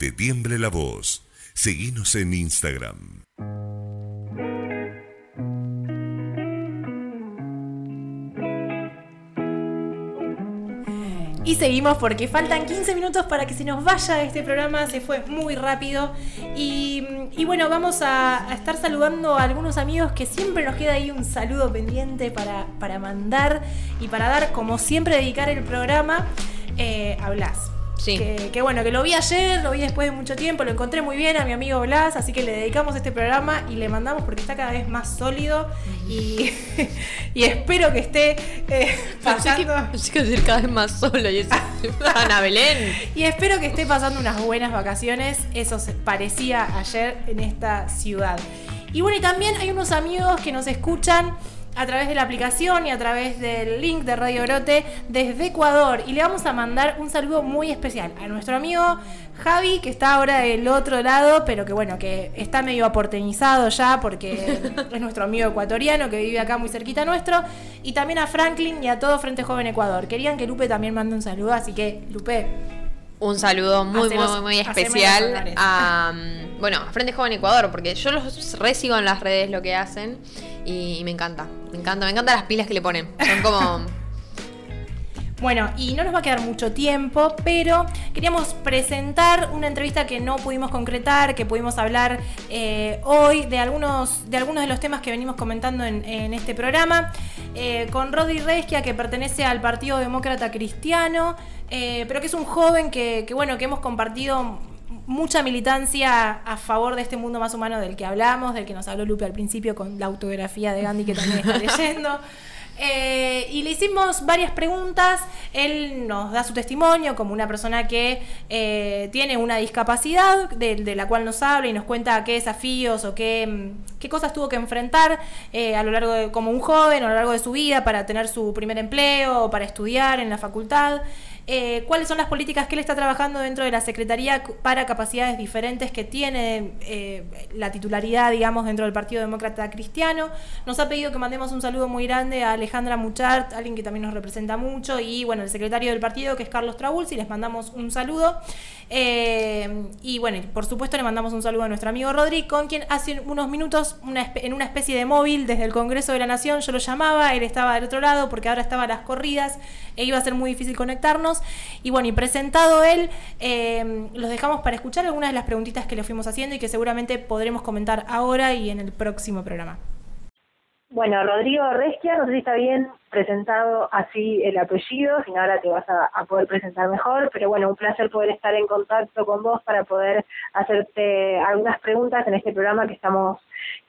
te tiemble la voz, seguinos en Instagram. Y seguimos porque faltan 15 minutos para que se nos vaya este programa, se fue muy rápido. Y, bueno, vamos a, estar saludando a algunos amigos que siempre nos queda ahí un saludo pendiente para, para mandar y para dar, como siempre, dedicar el programa eh, a Blas. Sí. Que, que bueno, que lo vi ayer, lo vi después de mucho tiempo, lo encontré muy bien a mi amigo Blas, así que le dedicamos este programa y le mandamos porque está cada vez más sólido y, y espero que esté eh, Pensé que, pasando... pensé que cada vez más solo y es Ana Belén. Y espero que esté pasando unas buenas vacaciones. Eso se parecía ayer en esta ciudad. Y bueno, y también hay unos amigos que nos escuchan a través de la aplicación y a través del link de Radio Brote desde Ecuador. Y le vamos a mandar un saludo muy especial a nuestro amigo Javi, que está ahora del otro lado, pero que bueno, que está medio aporteñizado ya porque es nuestro amigo ecuatoriano que vive acá muy cerquita nuestro. Y también a Franklin y a todo Frente Joven Ecuador. Querían que Lupe también mande un saludo, así que Lupe, Un saludo muy, muy, muy especial a, mm, bueno, a Frente Joven Ecuador, porque yo los resigo en las redes lo que hacen y, me encanta, me encanta, me encantan las pilas que le ponen. Son como... Bueno, y no nos va a quedar mucho tiempo, pero queríamos presentar una entrevista que no pudimos concretar, que pudimos hablar eh, hoy de algunos, de algunos de los temas que venimos comentando en, este programa, eh, con Rodri Resquia, que pertenece al Partido Demócrata Cristiano, eh, pero que es un joven que, bueno, que hemos compartido mucha militancia a favor de este mundo más humano del que hablamos, del que nos habló Lupe al principio con la autografía de Gandhi que también está leyendo. Eh, y le hicimos varias preguntas. Él nos da su testimonio como una persona que eh, tiene una discapacidad de, de la cual nos habla y nos cuenta qué desafíos o qué, mm, qué cosas tuvo que enfrentar eh, a lo largo de, como un joven, a lo largo de su vida para tener su primer empleo o para estudiar en la facultad. Eh, cuáles son las políticas que él está trabajando dentro de la Secretaría para capacidades diferentes que tiene eh, la titularidad, digamos, dentro del Partido Demócrata Cristiano. Nos ha pedido que mandemos un saludo muy grande a Alejandra Muchart, alguien que también nos representa mucho, y bueno, el secretario del partido, que es Carlos Trabulsi, les mandamos un saludo. Eh, y bueno, por supuesto le mandamos un saludo a nuestro amigo Rodri, con quien hace unos minutos, en una especie de móvil desde el Congreso de la Nación, yo lo llamaba, él estaba del otro lado porque ahora estaba a las corridas e iba a ser muy difícil conectarnos. Y bueno, y presentado él, eh, los dejamos para escuchar algunas de las preguntitas que le fuimos haciendo y que seguramente podremos comentar ahora y en el próximo programa. Bueno, Rodrigo Resquia, no sé si está bien presentado así el apellido, si no ahora te vas a, a poder presentar mejor, pero bueno, un placer poder estar en contacto con vos para poder hacerte algunas preguntas en este programa que estamos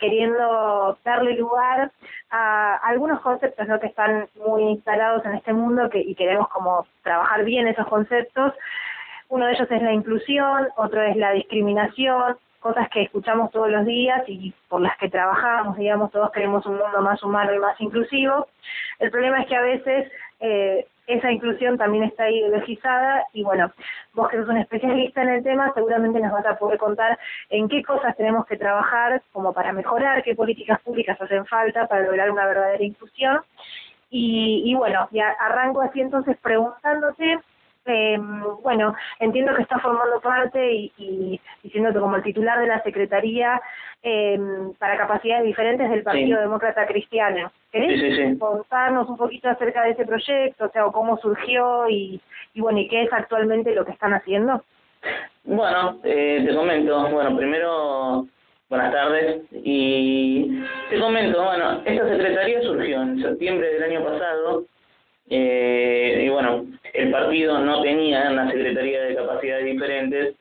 queriendo darle lugar a algunos conceptos ¿no? que están muy instalados en este mundo que, y queremos como trabajar bien esos conceptos. Uno de ellos es la inclusión, otro es la discriminación, cosas que escuchamos todos los días y por las que trabajamos, digamos, todos queremos un mundo más humano y más inclusivo. El problema es que a veces eh, esa inclusión también está ideologizada y bueno, vos que sos un especialista en el tema, seguramente nos vas a poder contar en qué cosas tenemos que trabajar como para mejorar, qué políticas públicas hacen falta para lograr una verdadera inclusión. Y, y bueno, ya arranco así entonces preguntándote eh, bueno, entiendo que está formando parte y, y, siendo como el titular de la Secretaría eh, para capacidades diferentes del Partido Sí. Demócrata Cristiano. ¿Querés Sí, sí, sí. contarnos un poquito acerca de ese proyecto, o sea, o cómo surgió y, y bueno, y qué es actualmente lo que están haciendo? Bueno, eh, te comento, bueno, primero, buenas tardes, y te comento, bueno, esta secretaría surgió en septiembre del año pasado, eh, y bueno, el partido no tenía una secretaría de capacidades diferentes,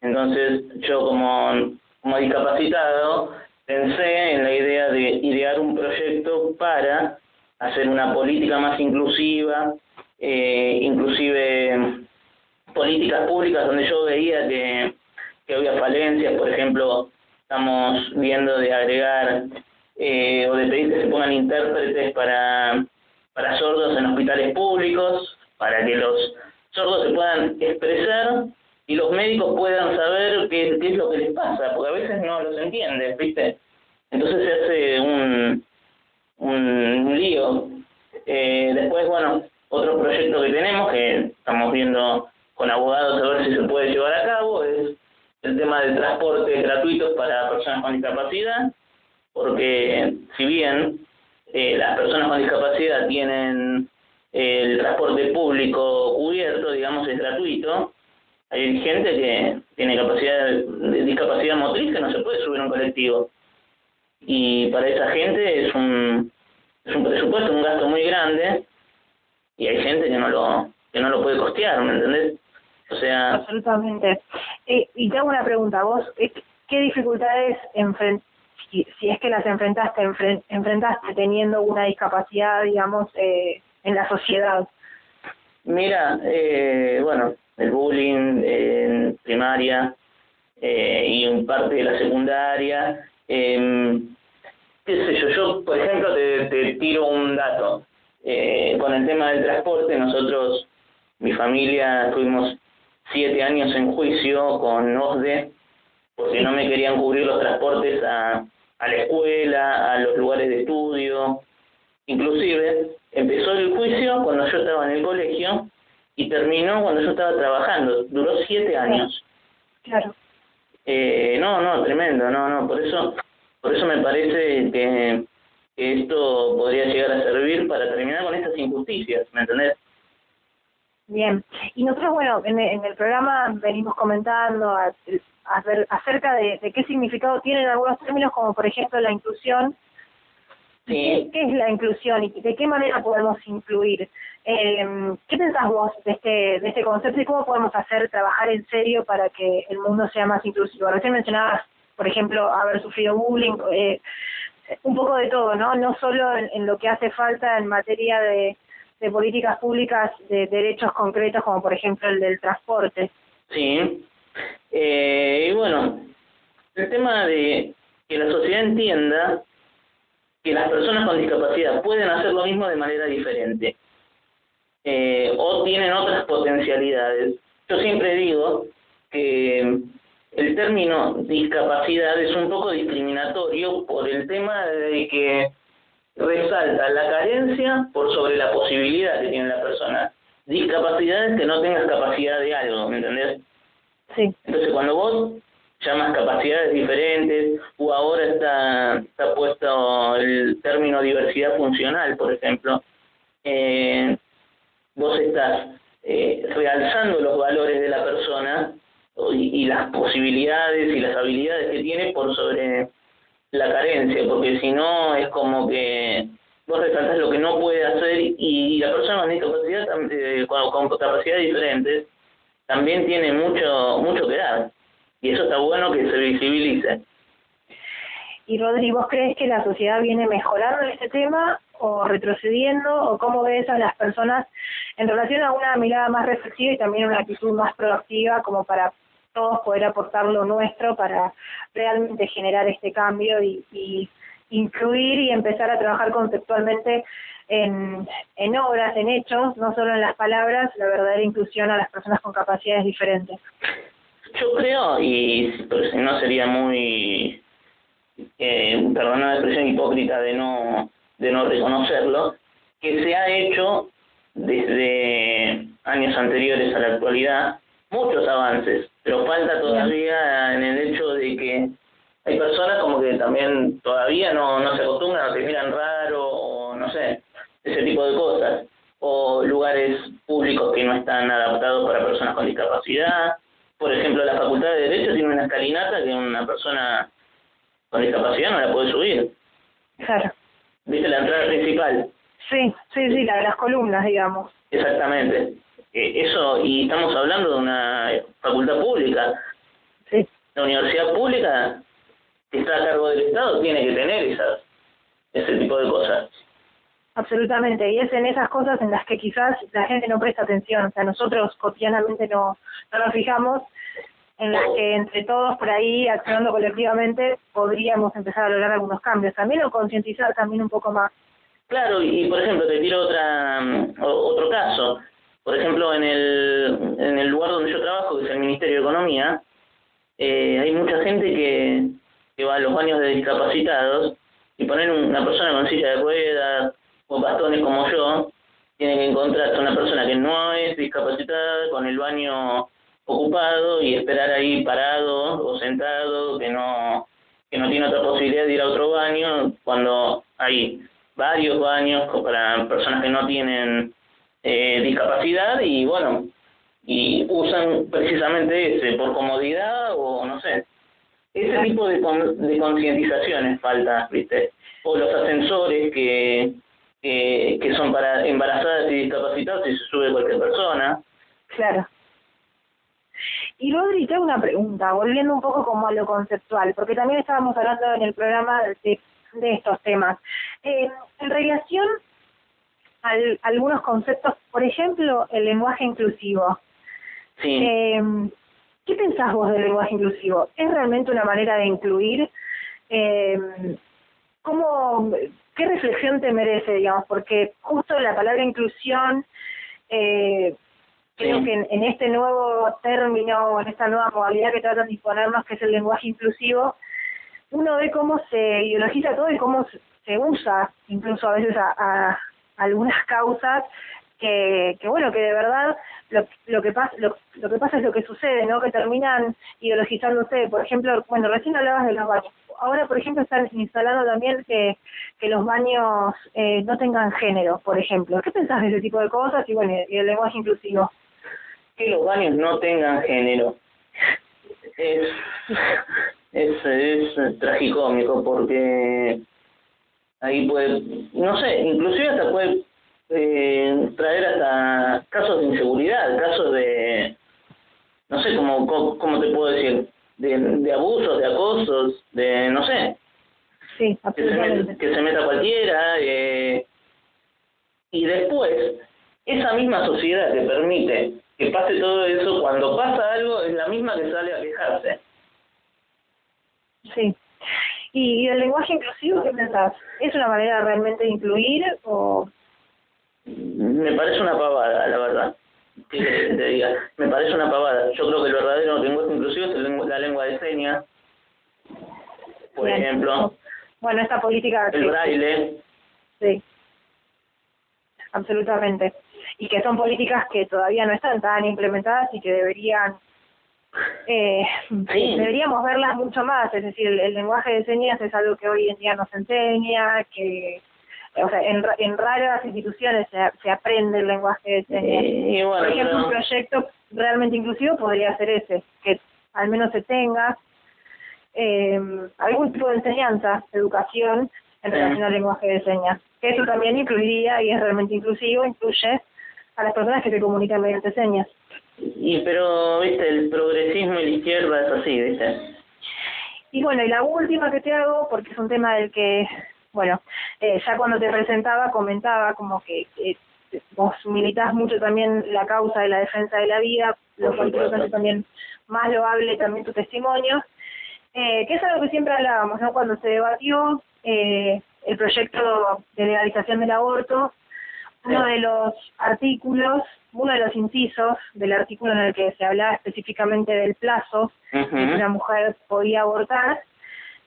Entonces yo como, como discapacitado pensé en la idea de idear un proyecto para hacer una política más inclusiva, eh, inclusive políticas públicas donde yo veía que, que había falencias, por ejemplo, estamos viendo de agregar eh, o de pedir que se pongan intérpretes para, para sordos en hospitales públicos, para que los sordos se puedan expresar y los médicos puedan saber qué, es lo que les pasa, porque a veces no los entienden, ¿viste? Entonces se hace un, un lío. Eh, después, bueno, otro proyecto que tenemos, que estamos viendo con abogados a ver si se puede llevar a cabo, es el tema de transporte gratuitos para personas con discapacidad, porque si bien eh, las personas con discapacidad tienen el transporte público cubierto, digamos, es gratuito, hay gente que tiene capacidad de discapacidad motriz que no se puede subir a un colectivo. Y para esa gente es un, es un presupuesto, un gasto muy grande, y hay gente que no lo, que no lo puede costear, ¿me entendés? O sea, Absolutamente. Eh, y te hago una pregunta, vos, eh, ¿qué dificultades enfren- si, si es que las enfrentaste, enfren- enfrentaste teniendo una discapacidad, digamos, eh, en la sociedad? Mira, eh, bueno, el bullying en primaria eh, y en parte de la secundaria. Eh, qué sé yo, yo por ejemplo te, tiro un dato. Eh, con el tema del transporte, nosotros, mi familia, tuvimos siete años en juicio con OSDE porque no me querían cubrir los transportes a, a la escuela, a los lugares de estudio. Inclusive empezó el juicio cuando yo estaba en el colegio y terminó cuando yo estaba trabajando. Duró siete años. Claro. Eh, no, no, tremendo, no, no. Por eso, por eso me parece que, que esto podría llegar a servir para terminar con estas injusticias, ¿me entendés? Bien. Y nosotros, bueno, en, en el programa venimos comentando a- a ver- acerca de, de qué significado tienen algunos términos, como por ejemplo la inclusión. ¿Qué, Sí. qué es la inclusión y de qué manera podemos incluir? Eh, ¿Qué pensás vos de este, de este concepto y cómo podemos hacer trabajar en serio para que el mundo sea más inclusivo? Recién mencionabas, por ejemplo, haber sufrido bullying, eh, un poco de todo, ¿no? No solo en, en lo que hace falta en materia de, de políticas públicas de derechos concretos, como por ejemplo el del transporte. Sí. Eh, y bueno, el tema de que la sociedad entienda que las personas con discapacidad pueden hacer lo mismo de manera diferente eh, o tienen otras potencialidades. Yo siempre digo que el término discapacidad es un poco discriminatorio por el tema de que resalta la carencia por sobre la posibilidad que tiene la persona. Discapacidad es que no tengas capacidad de algo, ¿me entendés? Sí, Entonces, cuando vos llamas capacidades diferentes, o ahora está, está puesto el término diversidad funcional, por ejemplo, eh, vos estás eh, realzando los valores de la persona y, las posibilidades y las habilidades que tiene por sobre la carencia, porque si no es como que vos resaltás lo que no puede hacer y la persona con discapacidad, eh, con capacidades diferentes, también tiene mucho mucho que dar y eso está bueno que se visibilice Y Rodri, ¿vos crees que la sociedad viene mejorando en este tema o retrocediendo? ¿O cómo ves a las personas en relación a una mirada más reflexiva y también una actitud más proactiva como para todos poder aportar lo nuestro para realmente generar este cambio y, y incluir y empezar a trabajar conceptualmente en, en obras, en hechos, no solo en las palabras, la verdadera inclusión a las personas con capacidades diferentes? Yo creo y si no sería muy eh, perdona la expresión hipócrita de no de no reconocerlo que se ha hecho desde años anteriores a la actualidad muchos avances pero falta todavía en el hecho de que hay personas como que también todavía no, no se acostumbran o te miran raro o no sé, ese tipo de cosas. O lugares públicos que no están adaptados para personas con discapacidad. Por ejemplo, la Facultad de Derecho tiene una escalinata que una persona con discapacidad no la puede subir. Claro. ¿Viste la entrada principal? Sí, sí, sí, la de las columnas, digamos. Exactamente. Eh, eso, y estamos hablando de una facultad pública. la universidad pública que está a cargo del Estado tiene que tener esas ese tipo de cosas. Absolutamente, y es en esas cosas en las que quizás la gente no presta atención, o sea, nosotros cotidianamente no, no nos fijamos, en las que entre todos por ahí, accionando colectivamente, podríamos empezar a lograr algunos cambios, también o concientizar también un poco más. Claro, y por ejemplo, te tiro otra mm, otro caso. Por ejemplo, en el, en el lugar donde yo trabajo, que es el Ministerio de Economía, eh, hay mucha gente que, va a los baños de discapacitados y poner una persona con silla de ruedas o bastones como yo, tiene que encontrarse una persona que no es discapacitada con el baño ocupado y esperar ahí parado o sentado, que no que no tiene otra posibilidad de ir a otro baño, cuando hay varios baños para personas que no tienen eh, discapacidad y bueno, y usan precisamente ese por comodidad o no sé. Ese tipo de, con- de concientizaciones falta, ¿viste? O los ascensores que, que, que son para embarazadas y discapacitados y se sube cualquier persona. Claro. Y Rodri, te hago una pregunta, volviendo un poco como a lo conceptual, porque también estábamos hablando en el programa de, de estos temas. Eh, en relación a algunos conceptos, por ejemplo, el lenguaje inclusivo. Sí. Eh, ¿Qué pensás vos del lenguaje inclusivo? ¿Es realmente una manera de incluir? Eh, ¿cómo, ¿Qué reflexión te merece, digamos? Porque justo la palabra inclusión, eh, creo Sí. que en, en este nuevo término, en esta nueva modalidad que tratan de imponernos, que es el lenguaje inclusivo, uno ve cómo se ideologiza todo y cómo se- se usa, incluso a veces a, a algunas causas que, que bueno, que de verdad lo, lo que pasa lo, lo que pasa es lo que sucede, ¿no? Que terminan ideologizándose. Por ejemplo, bueno, recién hablabas de los baños. Ahora, por ejemplo, están instalando también que, que los baños eh, no tengan género, por ejemplo. ¿Qué pensás de ese tipo de cosas y bueno, y el lenguaje inclusivo? que los baños no tengan género. Es, es, es tragicómico porque ahí puede, no sé, inclusive hasta puede eh, traer hasta casos de inseguridad, casos de, no sé cómo, cómo, cómo te puedo decir, de, de abusos, de acosos, de, no sé, Sí, que se, meta, que se meta cualquiera eh, y después esa misma sociedad que permite que pase todo eso cuando pasa algo es la misma que sale a quejarse Sí. ¿Y, y el lenguaje inclusivo qué pensás? ¿Es una manera realmente de incluir o...? Me parece una pavada la verdad que te diga me parece una pavada yo creo que el verdadero lenguaje inclusivo es la lengua de señas por Bien. ejemplo Bueno, esta política... el que- braille Sí, absolutamente. Y que son políticas que todavía no están tan implementadas y que deberían, eh, Sí. deberíamos verlas mucho más. Es decir, el, el lenguaje de señas es algo que hoy en día nos enseña, que, o sea, en, en raras instituciones se, se aprende el lenguaje de señas. y bueno Por ejemplo, un proyecto realmente inclusivo podría ser ese, que al menos se tenga eh, algún tipo de enseñanza, educación en Sí. relación al lenguaje de señas. Que eso también incluiría, y es realmente inclusivo, incluye a las personas que se comunican mediante señas. y pero viste el progresismo y la izquierda es así viste Y bueno, y la última que te hago, porque es un tema del que, bueno, eh, ya cuando te presentaba comentaba como que, vos militás mucho también la causa de la defensa de la vida, lo cual creo que también más loable también tu testimonio, eh, que es algo que siempre hablábamos, ¿no? Cuando se debatió eh, el proyecto de legalización del aborto, uno de los artículos, uno de los incisos del artículo en el que se hablaba específicamente del plazo que una mujer podía abortar,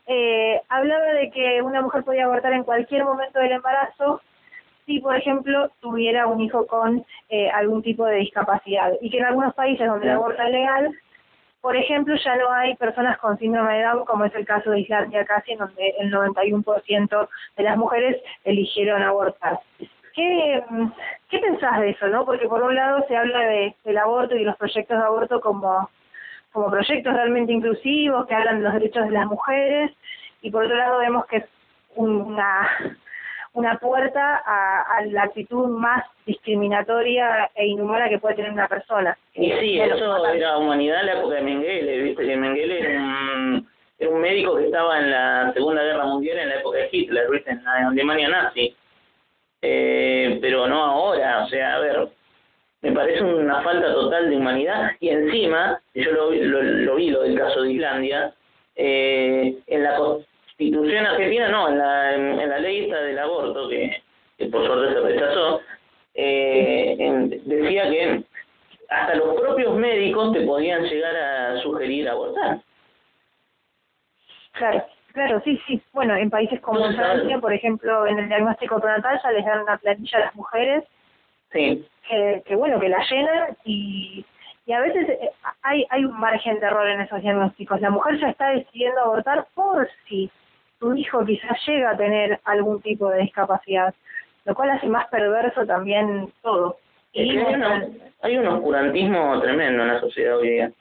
eh, hablaba de que una mujer podía abortar en cualquier momento del embarazo si, por ejemplo, tuviera un hijo con eh, algún tipo de discapacidad. Y que en algunos países donde el aborto es legal, por ejemplo, ya no hay personas con síndrome de Down, como es el caso de Islandia casi, en donde el 91% de las mujeres eligieron abortar. ¿Qué, ¿Qué pensás de eso, no? Porque por un lado se habla de, del aborto y los proyectos de aborto como como proyectos realmente inclusivos que hablan de los derechos de las mujeres y por otro lado vemos que es un- una una puerta a, a la actitud más discriminatoria e inhumana que puede tener una persona. Y Eh, sí, bueno, eso era humanidad en la época de Mengele, viste que Mengele era un médico que estaba en la Segunda Guerra Mundial en la época de Hitler, ¿viste? en la Alemania nazi. Eh, pero no ahora, o sea, a ver, me parece una falta total de humanidad y encima, yo lo, vi- lo, lo vi lo del caso de Islandia, eh, en la constitución argentina, no, en la, en, en la ley esta del aborto, que, que por suerte se rechazó, eh, en- decía que hasta los propios médicos te podían llegar a sugerir abortar. Claro, claro, sí, sí. Bueno, en países como Francia, por ejemplo, en el diagnóstico prenatal ya les dan una planilla a las mujeres Sí, que, que bueno, que la llenan y, y a veces eh, hay, hay un margen de error en esos diagnósticos. La mujer ya está decidiendo abortar por si su hijo quizás llega a tener algún tipo de discapacidad, lo cual hace más perverso también todo. Y hay, bueno, una- hay un oscurantismo tremendo en la sociedad hoy día.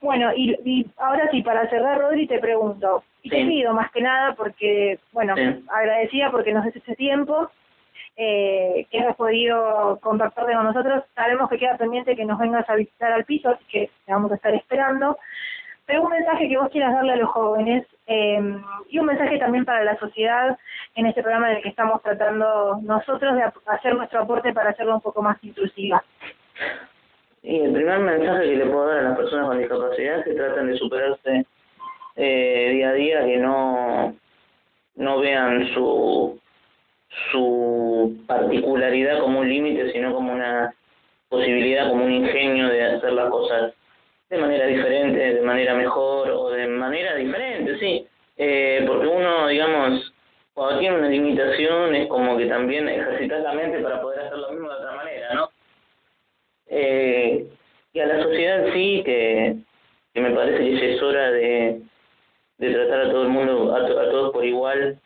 Bueno, y, y ahora sí, para cerrar, Rodri, te pregunto, y te pido más que nada porque, bueno, Sí. agradecida porque nos des este tiempo, eh, que has podido contactarte con nosotros. Sabemos que queda pendiente que nos vengas a visitar al piso, así que te vamos a estar esperando. Pero un mensaje que vos quieras darle a los jóvenes eh, y un mensaje también para la sociedad en este programa en el que estamos tratando nosotros de hacer nuestro aporte para hacerlo un poco más inclusiva. Y el primer mensaje que le puedo dar a las personas con discapacidad es que traten de superarse eh, día a día, que no, no vean su, su particularidad como un límite, sino como una posibilidad, como un ingenio de hacer las cosas de manera diferente, de manera mejor o de manera diferente, sí. Eh, porque uno, digamos, cuando tiene una limitación es como que también ejercitas la mente para poder hacer lo mismo de otra manera, ¿no? eh, y a la sociedad sí que, que me parece que es hora de, de tratar a todo el mundo a, to- a todos por igual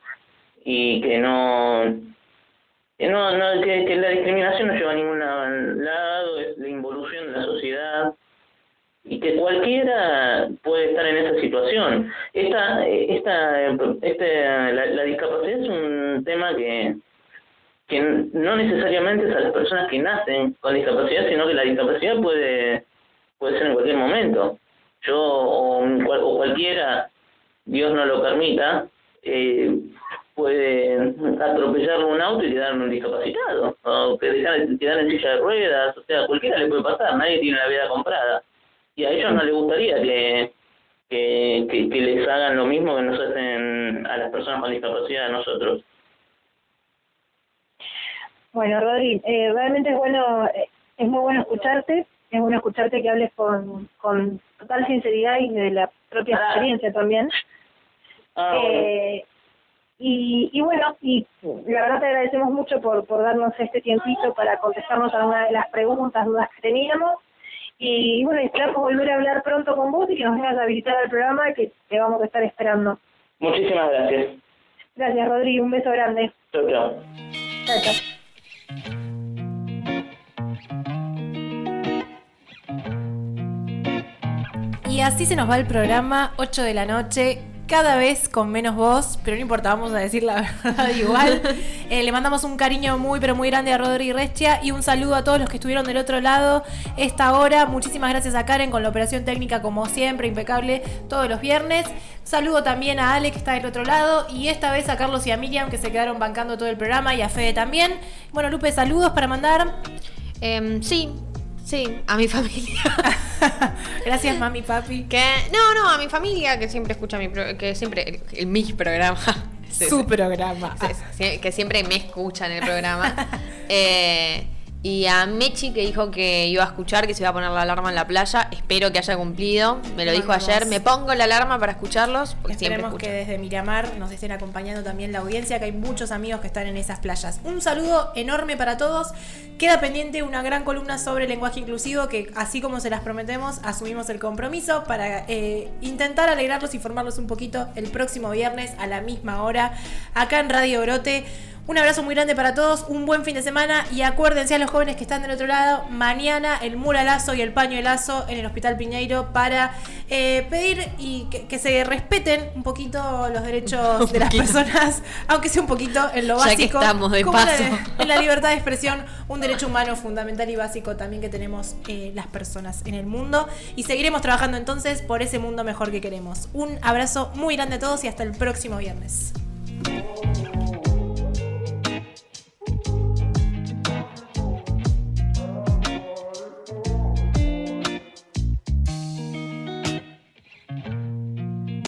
y que no que no, que, que la discriminación no lleva a ningún lado es la involución de la sociedad y que cualquiera puede estar en esa situación esta esta este la, discapacidad es un tema que que no necesariamente es a las personas que nacen con discapacidad, sino que la discapacidad puede puede ser en cualquier momento. Yo o, o cualquiera, Dios no lo permita, eh, puede atropellarle un auto y quedar un discapacitado, o que dejar- quedar en silla de ruedas, o sea, cualquiera le puede pasar, nadie tiene la vida comprada. Y a ellos no les gustaría que, que, que, que les hagan lo mismo que nos hacen a las personas con discapacidad a nosotros. Bueno, Rodri, eh, realmente es bueno, eh, es muy bueno escucharte, es bueno escucharte que hables con, con total sinceridad y de la propia Ah. experiencia también. Ah, bueno. Y, y bueno, y la verdad te agradecemos mucho por, por darnos este tiempito para contestarnos algunas de las preguntas, dudas que teníamos. Y, bueno, esperamos volver a hablar pronto con vos y que nos vengas a visitar al programa que te vamos a estar esperando. Muchísimas gracias. Gracias, Rodri, un beso grande. Chau, chau. Chao, chao. Y así se nos va el programa, 8 de la noche, cada vez con menos voz, pero no importa, vamos a decir la verdad igual. Eh, le mandamos un cariño muy, pero muy grande a Rodri Restia y un saludo a todos los que estuvieron del otro lado esta hora. Muchísimas gracias a Karen con la operación técnica, como siempre, impecable todos los viernes. Saludo también a Ale que está del otro lado y esta vez a Carlos y a Miriam que se quedaron bancando todo el programa y a Fede también. Bueno, Lupe, saludos para mandar. Em, sí, sí, a mi familia. Gracias, mami, papi. que no, no, a mi familia que siempre escucha mi pro- que siempre el, el- mi programa. Sí, Su programa. Sí, sí, sí, que siempre me escucha en el programa. Eh, y a Mechi que dijo que iba a escuchar, que se iba a poner la alarma en la playa. Espero que haya cumplido. Me lo dijo ayer. Me pongo la alarma para escucharlos. Porque Esperemos que desde Miramar nos estén acompañando también la audiencia, que hay muchos amigos que están en esas playas. Un saludo enorme para todos. Queda pendiente una gran columna sobre lenguaje inclusivo, que así como se las prometemos, asumimos el compromiso para eh, intentar alegrarlos y formarlos un poquito el próximo viernes a la misma hora, acá en Radio Brote. Un abrazo muy grande para todos, un buen fin de semana y acuérdense a los jóvenes que están del otro lado, mañana el muralazo y el pañuelazo en el Hospital Piñeiro para eh, pedir y que, que se respeten un poquito los derechos de las personas, aunque sea un poquito en lo Ya que básico. estamos de la paso. en la libertad de expresión, un derecho humano fundamental y básico también que tenemos eh, las personas en el mundo. Y seguiremos trabajando entonces por ese mundo mejor que queremos. Un abrazo muy grande a todos y hasta el próximo viernes.